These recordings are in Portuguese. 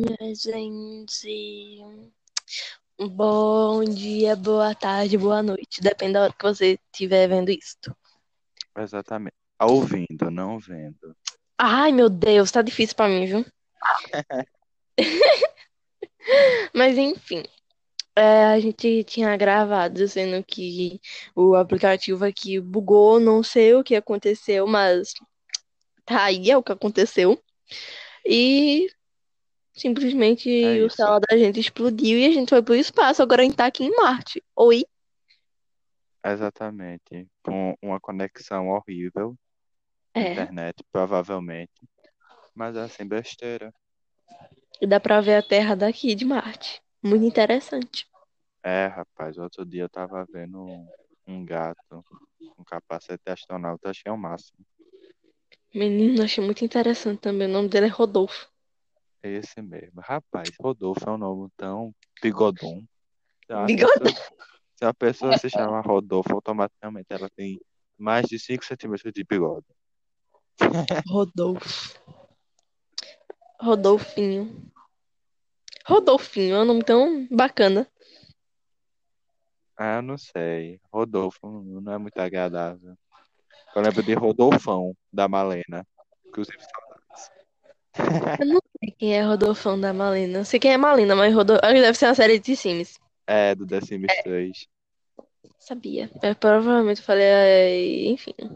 minha gente. Bom dia, boa tarde, boa noite. Depende da hora que você estiver vendo isto. Exatamente. Tá ouvindo, não vendo. Ai, meu Deus, tá difícil pra mim, viu? Mas enfim, é, a gente tinha gravado, sendo que o aplicativo aqui bugou, não sei o que aconteceu, mas tá aí, é o que aconteceu. E simplesmente É o isso. celular da gente explodiu e a gente foi pro espaço. Agora a gente tá aqui em Marte. Oi? Exatamente. Com uma conexão horrível, É, internet, provavelmente. Mas é assim, besteira. e dá pra ver a Terra daqui de Marte. Muito interessante. É, rapaz, outro dia eu tava vendo um, um gato com capacete de astronauta, achei o máximo. Menino, achei muito interessante também. O nome dele é Rodolfo. Esse mesmo. Rapaz, Rodolfo é um nome tão bigodão. Pessoa, se uma pessoa se chama Rodolfo, automaticamente ela tem mais de 5 centímetros de bigode. Rodolfo. Rodolfinho. Rodolfinho é um nome tão bacana. Ah, eu não sei. Rodolfo não é muito agradável. Eu lembro de Rodolfão, da Malena. Inclusive, saudades. Eu não quem é Rodolfão da Malena. Eu sei quem é Malena, mas Rodolfo. Acho que deve ser uma série de Sims. É, do The Sims 3. Sabia. Eu provavelmente falei. Enfim. Oi,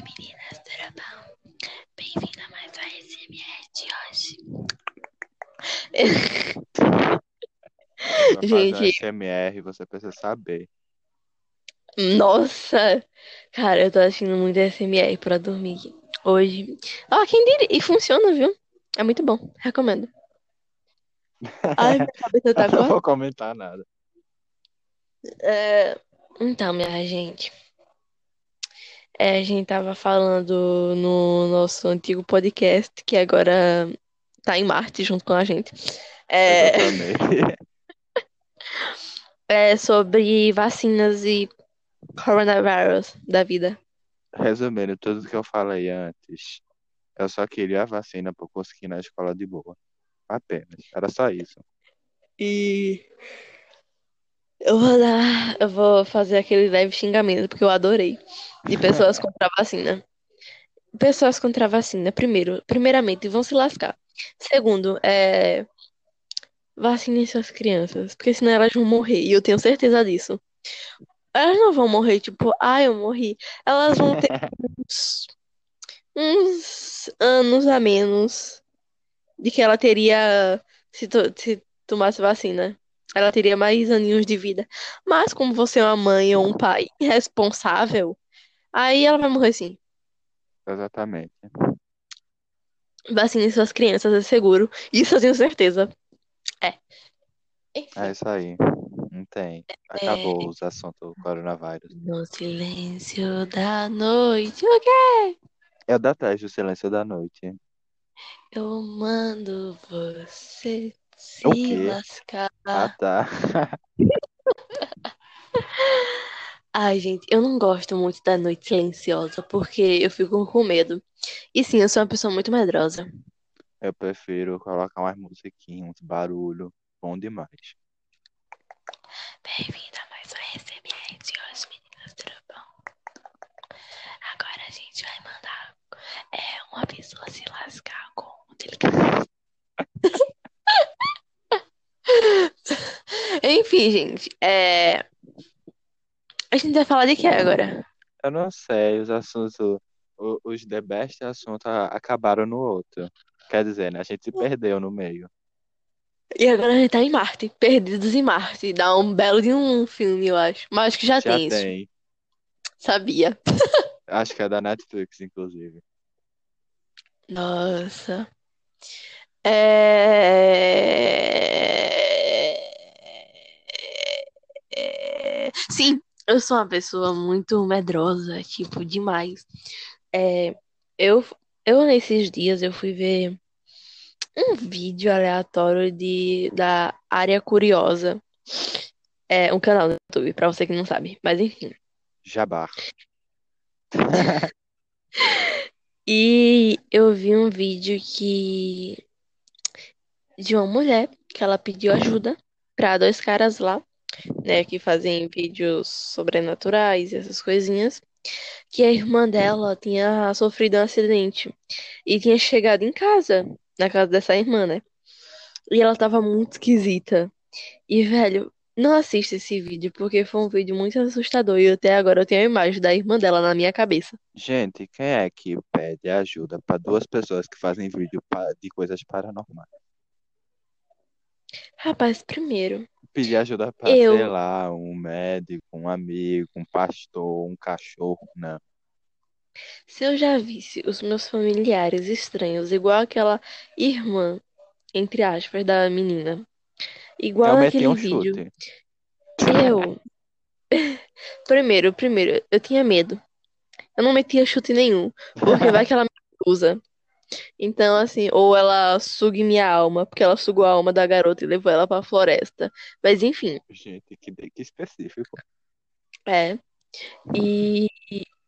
meninas, tudo bom? Bem-vindo a mais um SMR de hoje. Gente, SMR, você precisa saber. nossa! Cara, eu tô assistindo muito SMR pra dormir hoje. Ó, quem diria? E funciona, viu? É muito bom. Recomendo. Ai, minha cabeça tá Eu não vou comentar nada. É, Então, minha gente. É, a gente tava falando no nosso antigo podcast, que agora tá em Marte junto com a gente. É, é sobre vacinas e coronavírus da vida. Resumindo tudo que eu falei antes, eu só queria a vacina pra eu conseguir ir na escola de boa. Apenas. Era só isso. E eu vou dar, eu vou fazer aquele leve xingamento, porque eu adorei. De pessoas contra a vacina. Pessoas contra a vacina, primeiro, primeiramente, vão se lascar. Segundo, é, vacinem suas crianças, porque senão elas vão morrer, e eu tenho certeza disso. Elas não vão morrer, tipo, ah, eu morri. Elas vão ter uns, anos a menos de que ela teria se, to- se tomasse vacina. Ela teria mais aninhos de vida. Mas como você é uma mãe ou um pai responsável, aí ela vai morrer sim. Exatamente. Vacine suas crianças, é seguro. Isso eu tenho certeza. É. Enfim. É isso aí. Não tem. É. Acabou os assuntos do coronavírus. No silêncio da noite. O quê? Eu detesto o silêncio da noite. Eu mando você se O quê? lascar. Ah, tá. Ai, gente, eu não gosto muito da noite silenciosa porque eu fico com medo. E sim, eu sou uma pessoa muito medrosa. Eu prefiro colocar umas musiquinhas, uns barulho. Bom demais. Bem-vindo a mais um SMR de hoje, meninas, tudo bom? Agora a gente vai mandar é, uma pessoa se lascar com um delicado. Enfim, gente, é... a gente vai falar de quê agora? Eu não sei, os assuntos, os the best assuntos acabaram no outro. Quer dizer, né? A gente se perdeu no meio. E agora a gente tá em Marte, Perdidos em Marte. Dá um belo de um filme, eu acho. Mas acho que já Já tem isso. tem. Sabia. Acho que é da Netflix, inclusive. Nossa. É... Sim, eu sou uma pessoa muito medrosa, tipo, demais. É, eu, eu nesses dias eu fui ver um vídeo aleatório de, da Área Curiosa. É um canal no YouTube, pra você que não sabe. Mas enfim. Jabá. E eu vi um vídeo que de uma mulher que ela pediu ajuda pra dois caras lá, né, que fazem vídeos sobrenaturais e essas coisinhas, que a irmã dela tinha sofrido um acidente e tinha chegado em casa, na casa dessa irmã, né? E ela tava muito esquisita. E, velho, não assista esse vídeo, porque foi um vídeo muito assustador. E até agora eu tenho a imagem da irmã dela na minha cabeça. Gente, quem é que pede ajuda para duas pessoas que fazem vídeo de coisas paranormais? Rapaz, primeiro, Pedir ajuda sei eu, lá, um médico, um amigo, um pastor, um cachorro, não. se eu já visse os meus familiares estranhos, igual aquela irmã, entre aspas, da menina, igual meti naquele um vídeo, chute. eu, primeiro, primeiro, eu tinha medo. Eu não metia chute nenhum, porque vai que ela me usa. Então, assim, ou ela sugue minha alma, porque ela sugou a alma da garota e levou ela pra floresta. Mas enfim, Gente, que, que específico. é. E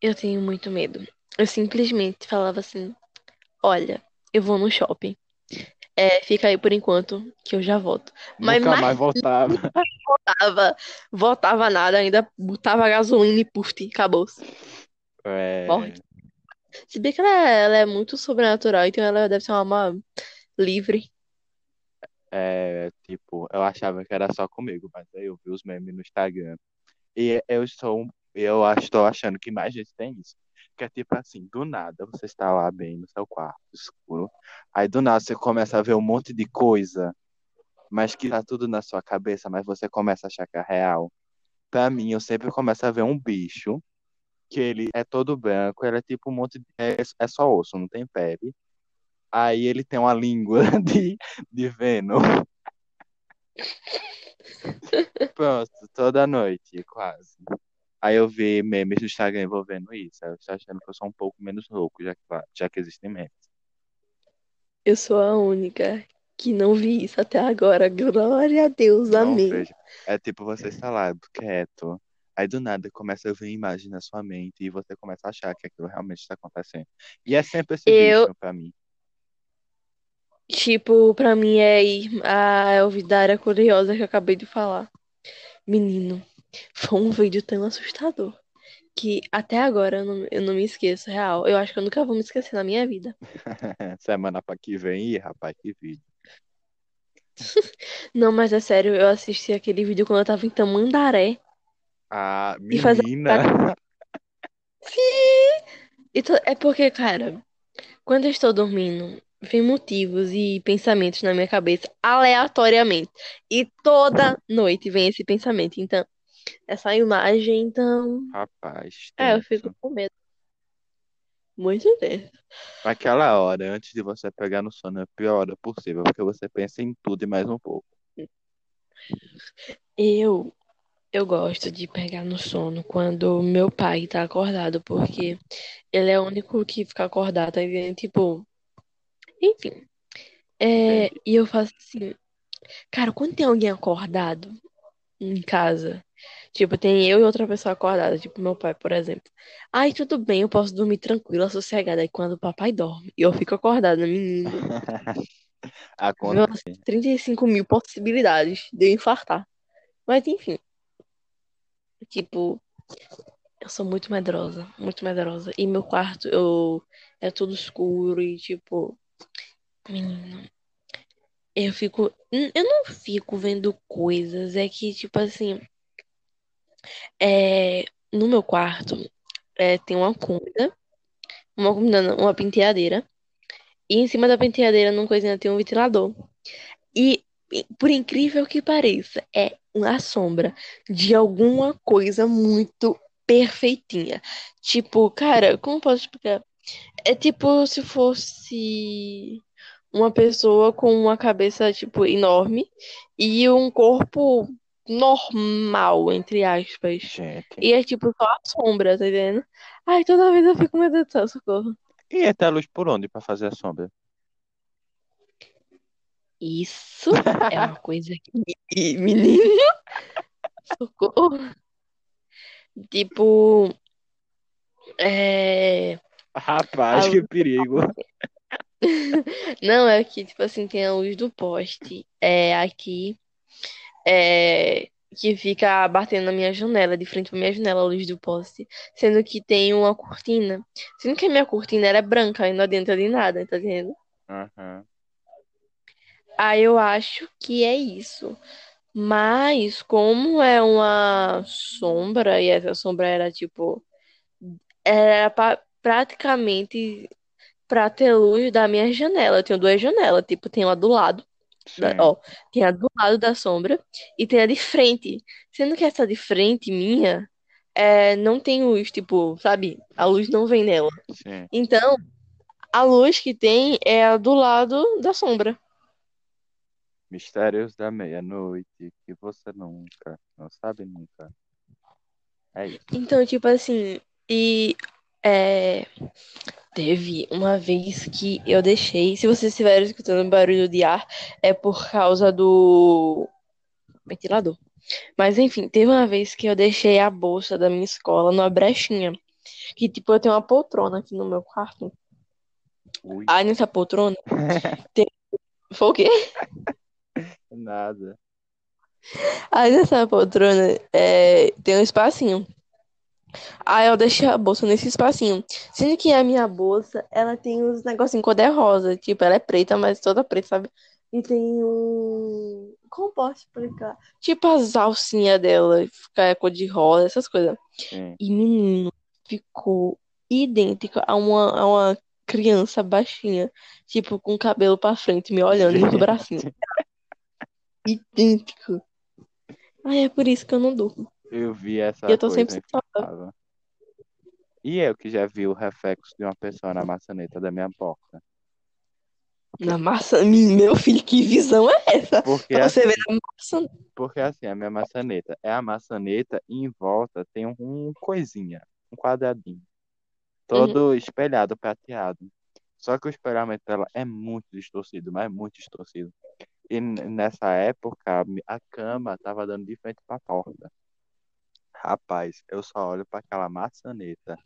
eu tenho muito medo. Eu simplesmente falava assim: Olha, eu vou no shopping. É, fica aí por enquanto, que eu já volto. Mas Nunca mais mais voltava. voltava, voltava nada, ainda botava gasolina e puf, acabou. Morre. Se bem que ela é, ela é muito sobrenatural, então ela deve ser uma alma livre. é, tipo, eu achava que era só comigo, mas aí eu vi os memes no Instagram. E eu estou, eu estou achando que mais gente tem isso. Que é tipo assim, do nada você está lá bem no seu quarto, escuro. Aí do nada você começa a ver um monte de coisa, mas que tá tudo na sua cabeça, mas você começa a achar que é real. Pra mim, eu sempre começo a ver um bicho, que ele é todo branco, ele é tipo um monte de. É, é só osso, não tem pele. Aí ele tem uma língua de, de Venom. Pronto, toda noite, quase. Aí eu vi memes no Instagram envolvendo isso. Aí eu estou achando que eu sou um pouco menos louco, já que, já que existem memes. Eu sou a única que não vi isso até agora. Glória a Deus, Não amém. É tipo você está lá, quieto. Aí do nada começa a vir imagem na sua mente e você começa a achar que aquilo realmente está acontecendo. E é sempre esse Eu, bicho pra mim. tipo, pra mim é ir a Elvidária Curiosa que eu acabei de falar. Menino, foi um vídeo tão assustador que até agora eu não, eu não me esqueço, real. Eu acho que eu nunca vou me esquecer na minha vida. Semana pra que vem, ih, rapaz, que vídeo. Não, mas é sério, eu assisti aquele vídeo quando eu tava em Tamandaré Ah, e fazia. menina! Sim! E to- É porque, cara, quando eu estou dormindo, vem motivos e pensamentos na minha cabeça aleatoriamente. E toda noite vem esse pensamento. Então, essa imagem, então. Rapaz, É, eu fico com medo. Muito tempo. Aquela hora, antes de você pegar no sono, é a pior hora possível, porque você pensa em tudo e mais um pouco. Eu, eu gosto de pegar no sono quando meu pai tá acordado, porque ele é o único que fica acordado, tá entendendo? Tipo, enfim. É, e eu faço assim, cara, quando tem alguém acordado em casa, tipo, tem eu e outra pessoa acordada, tipo meu pai, por exemplo. Aí tudo bem, eu posso dormir tranquila, sossegada. Aí quando o papai dorme e eu fico acordada, menino, Acontece. 35 mil possibilidades de eu infartar. Mas enfim, tipo, eu sou muito medrosa, muito medrosa. E meu quarto, eu é tudo escuro e tipo, menino, eu fico, eu não fico vendo coisas, é que tipo assim, é, no meu quarto é, tem uma cômoda, uma cômoda uma penteadeira, e em cima da penteadeira, numa coisinha, tem um ventilador. E, por incrível que pareça, é uma sombra de alguma coisa muito perfeitinha. Tipo, cara, como posso explicar? É tipo se fosse uma pessoa com uma cabeça, tipo, enorme e um corpo normal, entre aspas. Gente. E é tipo só a sombra, tá entendendo? Ai, toda vez eu fico, meu Deus do céu, socorro. E até a luz por onde pra fazer a sombra? Isso é uma coisa que, menino, socorro. Tipo, é. Rapaz, a- que perigo. Não, é que, tipo assim, tem a luz do poste. É aqui. É. Que fica batendo na minha janela, de frente pra minha janela, a luz do poste. Sendo que tem uma cortina. Sendo que a minha cortina era branca e não adianta de nada, tá entendendo? Aham. Aí eu acho que é isso. Mas, como é uma sombra, e essa sombra era tipo. Era pa- praticamente pra ter luz da minha janela. Eu tenho duas janelas, tipo, tem uma do lado, da- ó, tem a do lado da sombra e tem a de frente. Sendo que essa de frente minha é, não tem luz, tipo, sabe? A luz não vem nela. Sim. Então, a luz que tem é a do lado da sombra. Mistérios da meia-noite que você nunca, não sabe nunca. É isso. Então, tipo assim, e é, teve uma vez que eu deixei. Se vocês estiverem escutando barulho de ar, é por causa do ventilador. Mas enfim, teve uma vez que eu deixei a bolsa da minha escola numa brechinha. Que tipo, eu tenho uma poltrona aqui no meu quarto. Ui. Aí nessa poltrona, foi o quê? Nada. Aí nessa poltrona é, tem um espacinho. Aí eu deixei a bolsa nesse espacinho. Sendo que a minha bolsa, ela tem uns negocinhos cor-de-rosa. Tipo, ela é preta, mas toda preta, sabe? E tem um. Como posso explicar? Tipo as alcinhas dela, fica cor-de-rosa, essas coisas. Sim. E menino, ficou idêntica a uma, a uma criança baixinha. Tipo, com o cabelo pra frente, me olhando nos bracinhos. Idêntico. Ai, é por isso que eu não durmo. Eu vi essa E eu tô coisa sempre sentada. inflável. E eu que já vi o reflexo de uma pessoa na maçaneta da minha porta. Na maçã, meu filho, que visão é essa? Porque você assim, ver na maçã. porque assim, a minha maçaneta é a maçaneta e em volta tem um, um coisinha, um quadradinho, todo espelhado, prateado. Só que o espelhamento dela é muito distorcido, mas é muito distorcido. E nessa época, a cama tava dando de frente pra porta. Rapaz, eu só olho pra aquela maçaneta.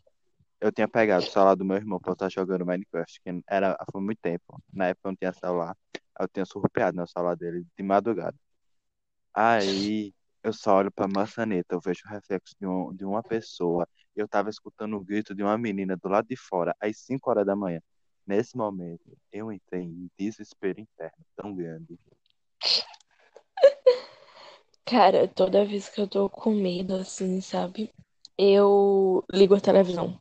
Eu tinha pegado o celular do meu irmão pra estar jogando Minecraft, que era, foi muito tempo. Na época eu não tinha celular. Eu tinha surrupiado no celular dele de madrugada. Aí eu só olho pra maçaneta, eu vejo o reflexo de, um, de uma pessoa. Eu tava escutando o grito de uma menina do lado de fora, às 5 horas da manhã. Nesse momento, eu entrei em desespero interno tão grande. Cara, toda vez que eu tô com medo, assim, sabe? Eu ligo a televisão.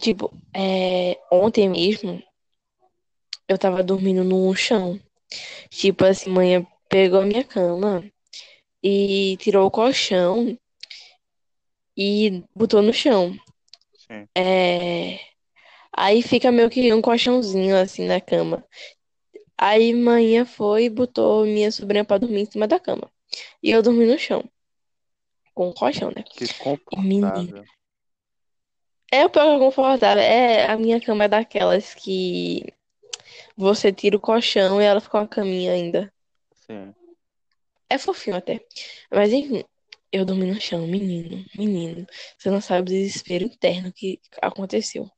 Tipo, é, ontem mesmo, eu tava dormindo no chão. Tipo, assim, manhã pegou a minha cama e tirou o colchão e botou no chão. Sim. É, aí fica meio que um colchãozinho, assim, na cama. Aí manhã foi e botou minha sobrinha pra dormir em cima da cama. E eu dormi no chão, com o colchão, né? Que confortável. é o pior é confortável. É, a minha cama é daquelas que você tira o colchão e ela fica uma caminha ainda. Sim. É fofinho até. Mas enfim, eu dormi no chão, menino, menino. Você não sabe o desespero interno que aconteceu.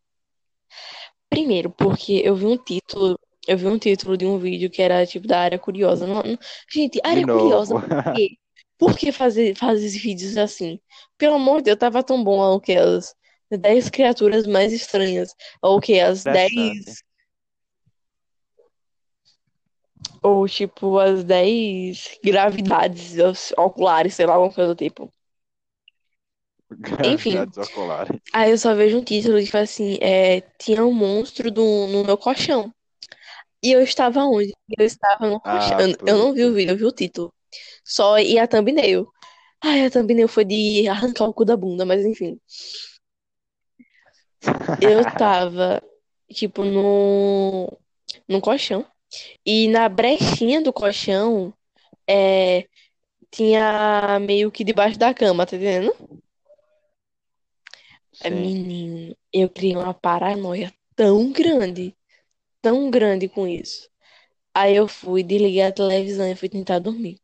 Primeiro, porque eu vi um título, eu vi um título de um vídeo que era tipo da área curiosa. Não- não- Gente, área curiosa, por quê? Por que fazer, fazer esses vídeos assim? Pelo amor de Deus, tava tão bom o que as 10 criaturas mais estranhas. Ou que as 10 Interessante. ou tipo as 10 gravidades oculares, sei lá, alguma coisa do tipo. Enfim, aí eu só vejo um título que fala assim, é, tinha um monstro do, no meu colchão. E eu estava onde? Eu estava no colchão. Ah, Eu, eu não vi o vídeo, eu vi o título. Só e a thumbnail. Ai, a thumbnail foi de arrancar o cu da bunda, mas enfim. Eu tava, tipo, no, no colchão. E na brechinha do colchão, é, tinha meio que debaixo da cama, tá entendendo? Sim. menino, eu criei uma paranoia tão grande, tão grande com isso. Aí eu fui, desliguei a televisão e fui tentar dormir.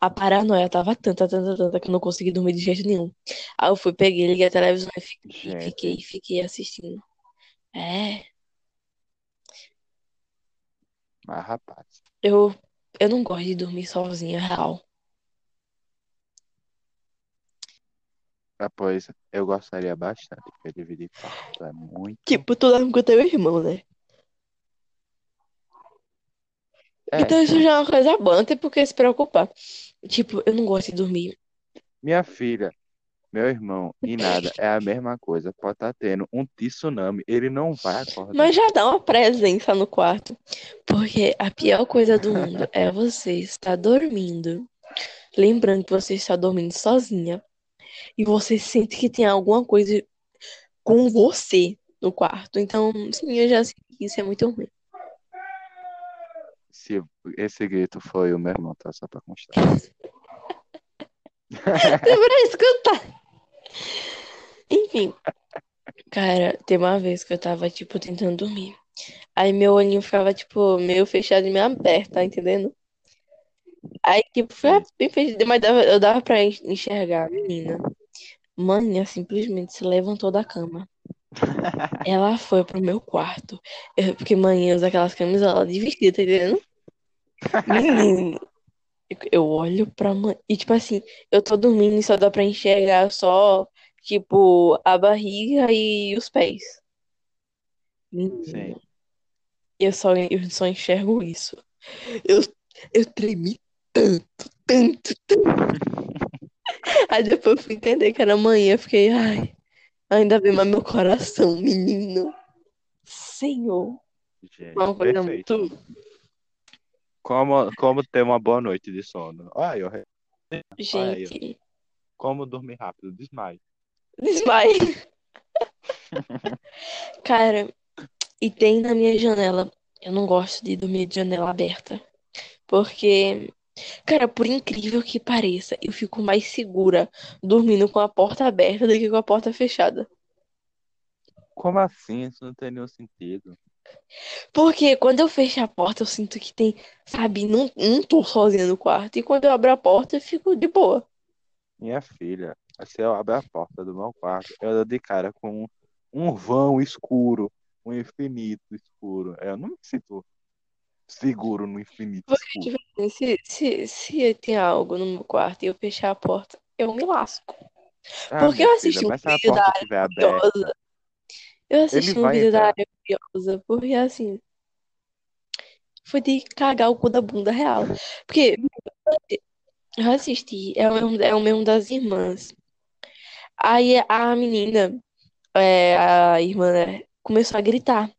A paranoia tava tanta, tanta, tanta que eu não consegui dormir de jeito nenhum. Aí eu fui, peguei, liguei a televisão e fiquei, fiquei, fiquei assistindo. É, Mas, rapaz, Eu, eu não gosto de dormir sozinha, real. Depois eu gostaria bastante, porque dividir quarto é muito. Tipo, tu dorme com teu irmão, né? É, Então isso já é uma coisa boa, não tem por que se preocupar. Tipo, eu não gosto de dormir. minha filha, meu irmão e nada é a mesma coisa. Pode estar tendo um tsunami, ele não vai acordar. Mas já dá uma presença no quarto. Porque a pior coisa do mundo é você estar dormindo. Lembrando que você está dormindo sozinha. E você sente que tem alguma coisa com você no quarto. Então, sim, eu já sei que isso é muito ruim. Se esse grito foi o meu irmão, tá? Só pra constar. Deu pra escutar. Enfim. Cara, tem uma vez que eu tava, tipo, tentando dormir. Aí meu olhinho ficava, tipo, meio fechado e meio aberto, tá entendendo? Aí, tipo, foi bem fechado, mas dava- eu dava pra en- enxergar a menina. Maninha simplesmente se levantou da cama. Ela foi pro meu quarto. Eu- porque manhã usa aquelas camisolas de vestido, tá entendendo? Menino, eu- eu olho pra mãe. E, tipo assim, eu tô dormindo e só dá pra enxergar só, tipo, a barriga e os pés. Menino, Sim. eu só, eu só enxergo isso. Eu, eu tremi tanto, tanto, tanto. Aí depois eu fui entender que era manhã. Eu fiquei, ai, ainda bem, mas meu coração, menino. Senhor. Gente, Uma coisa perfeito. muito. Como, como ter uma boa noite de sono? Olha, eu, re- olha aí, ó. Gente, como dormir rápido, desmaio. desmaio. Cara, e tem na minha janela. Eu não gosto de dormir de janela aberta. Porque, cara, por incrível que pareça, eu fico mais segura dormindo com a porta aberta do que com a porta fechada. Como assim? Isso não tem nenhum sentido. Porque quando eu fecho a porta, eu sinto que tem, sabe, não, não tô sozinha no quarto. E quando eu abro a porta, eu fico de boa. Minha filha, se eu abrir a porta do meu quarto, eu dou de cara com um vão escuro, um infinito escuro. Eu não me sinto seguro no infinito Porque, escuro. tipo assim, se, se, se tem algo no meu quarto e eu fechar a porta, eu me lasco. Ah, Porque eu filha, assisti um mas se a vídeo da área curiosa. Eu assisti ele um vídeo da entrar. área curiosa, porque assim, foi de cagar o cu da bunda real. Porque eu assisti, é o mesmo, é o mesmo das irmãs. Aí a menina, é, a irmã, né, começou a gritar.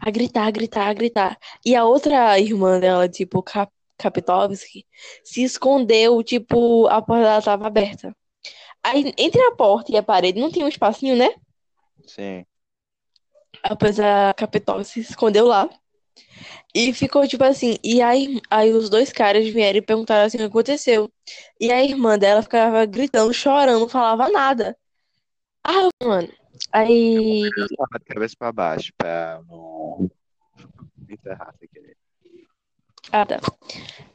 A gritar, a gritar, a gritar. E a outra irmã dela, tipo, Kap Kapitovski, se escondeu, tipo, a porta dela tava aberta. Aí, entre a porta e a parede, não tinha um espacinho, né? Sim. Após a Kapitovski se escondeu lá. E ficou, tipo assim, e aí, aí os dois caras vieram e perguntaram assim o que aconteceu. E a irmã dela ficava gritando, chorando, não falava nada. Ah, mano. Aí, de cabeça pra baixo, pra não enterrar sem querer. ah, tá.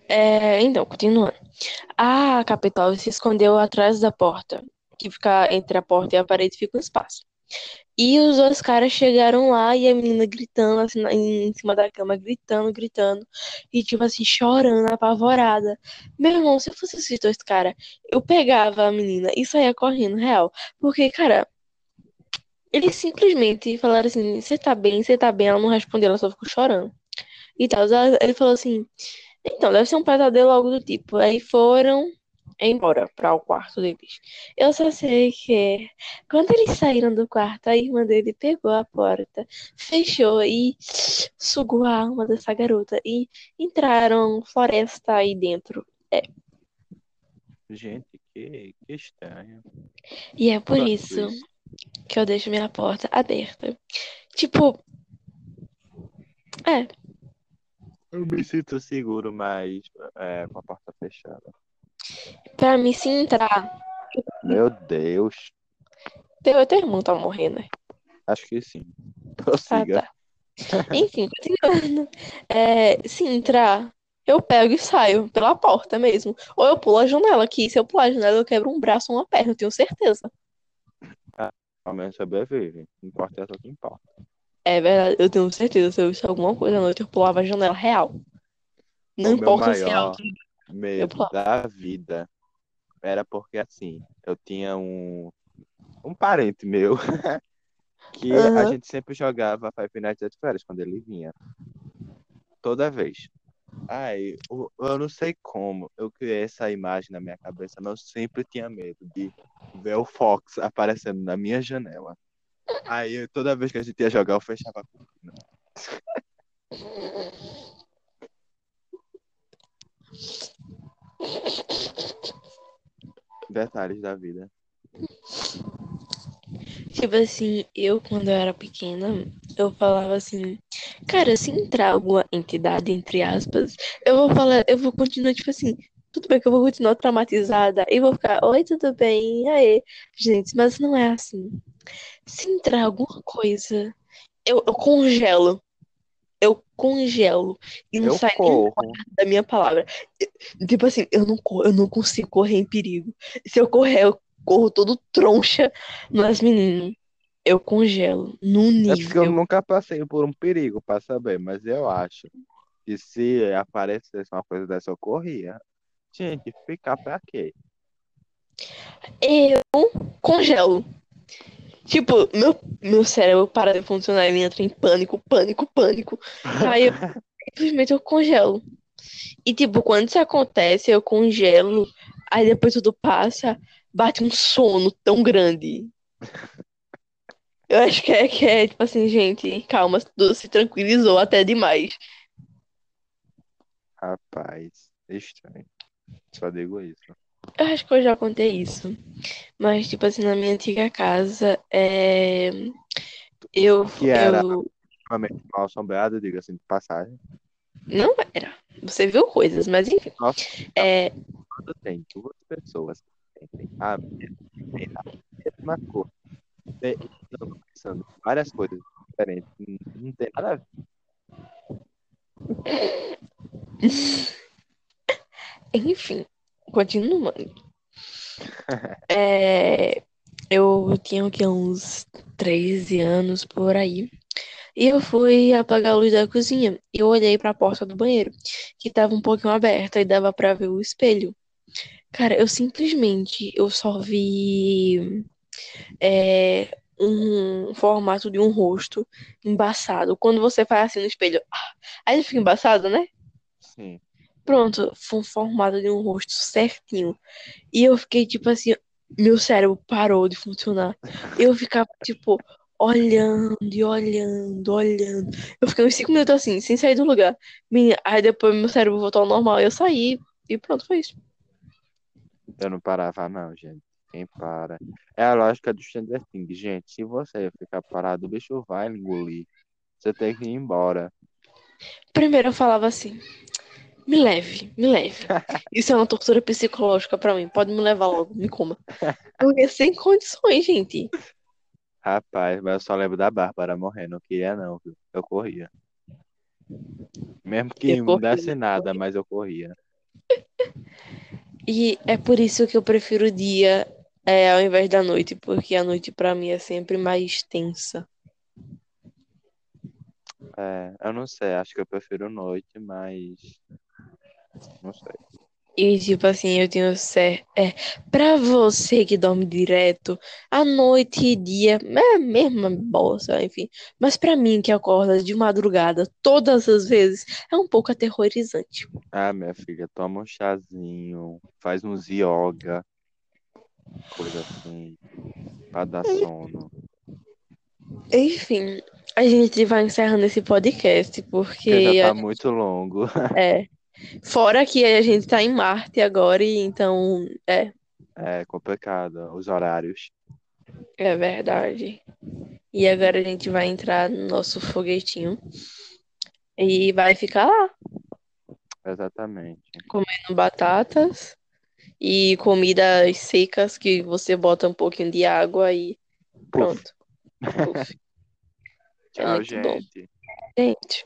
É, então, continuando. A Capitol se escondeu atrás da porta, que fica entre a porta e a parede fica um espaço. E os dois caras chegaram lá e a menina gritando assim em cima da cama, gritando, gritando, e tipo assim, chorando, apavorada. Meu irmão, se eu fosse esses dois caras, eu pegava a menina e saía correndo, real. Porque, cara, eles simplesmente falaram assim: você tá bem, você tá bem. Ela não respondeu, ela só ficou chorando. E tal. Ele falou assim. Então, deve ser um pesadelo algo do tipo. Aí foram embora para o quarto deles. Eu só sei que quando eles saíram do quarto, a irmã dele pegou a porta, fechou e sugou a alma dessa garota. E entraram floresta aí dentro. Gente, que, que estranho. E é por isso. Que eu deixo minha porta aberta. Tipo, é, Eu me sinto seguro, mas é, com a porta fechada. pra mim se entrar. Meu Deus. Teu, teu irmão tá morrendo, né? Acho que sim. Ah, Prossiga. tá. Enfim, continuando. É, se entrar, eu pego e saio pela porta mesmo. Ou eu pulo a janela, que se eu pular a janela, eu quebro um braço ou uma perna, eu tenho certeza. Ao menos sobrevive. Não importa é o que importa. É verdade, eu tenho certeza. Se eu visse alguma coisa à noite, eu pulava a janela real. Não o importa se é alto. medo da vida era porque, assim, eu tinha um, um parente meu que a Aham. gente sempre jogava Five Nights at Freddy's quando ele vinha. Toda vez. Aí, eu, eu não sei como, eu criei essa imagem na minha cabeça, mas eu sempre tinha medo de ver o Fox aparecendo na minha janela. Aí, eu- toda vez que a gente ia jogar, eu fechava a cortina. Detalhes da vida. Tipo assim, eu quando eu era pequena, eu falava assim, cara, se entrar alguma entidade, entre aspas, eu vou falar, eu vou continuar, tipo assim, tudo bem que eu vou continuar traumatizada e vou ficar, oi, tudo bem? E aí? Gente, mas não é assim. Se entrar alguma coisa, eu, eu congelo. Eu congelo. E não Eu sai nem corro. da minha palavra. Tipo assim, eu não, eu não consigo correr em perigo. Se eu correr, eu corro todo troncha. Mas, menino, eu congelo num É porque eu nível. nunca passei por um perigo pra saber, mas eu acho que se aparecesse uma coisa dessa, eu corria. Gente, ficar pra quê? Eu congelo. Tipo, meu, meu cérebro para de funcionar, ele entra em pânico, pânico, pânico. Aí eu simplesmente eu congelo. E tipo, quando isso acontece, eu congelo, aí depois tudo passa, bate um sono tão grande. Eu acho que é, que é tipo assim, gente, calma, tudo se tranquilizou até demais. Rapaz, estranho. Só digo isso. Eu acho que eu já contei isso. Mas, tipo assim, na minha antiga casa, é... eu, Que era eu mal assombrado, diga assim, de passagem. não era. Você viu coisas, mas enfim. Nossa, É, quando tem duas pessoas sentem a mesma, a mesma coisa, e estão pensando várias coisas diferentes, não- tem nada a ver. enfim, continuando. É, eu tinha o quê? Uns 13 anos por aí. E eu fui apagar a luz da cozinha. E eu olhei pra porta do banheiro, que tava um pouquinho aberta e dava pra ver o espelho. Cara, eu simplesmente eu só vi é, um formato de um rosto embaçado. Quando você faz assim no espelho, ah, aí ele fica embaçado, né? Sim. Pronto, foi um formato de um rosto certinho. E eu fiquei tipo assim, meu cérebro parou de funcionar. Eu ficava tipo olhando e olhando, olhando. Eu fiquei uns cinco minutos assim, sem sair do lugar. Menina, aí depois meu cérebro voltou ao normal, eu saí e pronto, foi isso. Eu não parava, não, gente. Quem para? É a lógica do Stranger Things, gente. Se você ficar parado, o bicho vai engolir. Você tem que ir embora. Primeiro eu falava assim, me leve, me leve. Isso é uma tortura psicológica pra mim. Pode me levar logo, me coma. Porque sem condições, gente. Rapaz, mas eu só lembro da Bárbara morrendo. Não queria, não, viu? Eu corria. Mesmo que Eu não desse nada, mas eu corria. E é por isso que eu prefiro o dia é, ao invés da noite, porque a noite pra mim é sempre mais tensa. É, eu não sei, acho que eu prefiro noite, mas. Não sei. E tipo assim, eu tenho certo. É, pra você que dorme direto, a noite e dia é a mesma bosta, enfim. Mas pra mim que acorda de madrugada todas as vezes, é um pouco aterrorizante. Ah, minha filha, toma um chazinho, faz uns yoga, coisa assim, pra dar sono. Enfim, a gente vai encerrando esse podcast, Porque já tá muito longo. é. Fora que a gente tá em Marte agora, e então é, É complicado, os horários. é verdade. E agora a gente vai entrar no nosso foguetinho e vai ficar lá Exatamente. comendo batatas e comidas secas que você bota um pouquinho de água e Puf. pronto. Puf. É Tchau, bom. gente. Gente.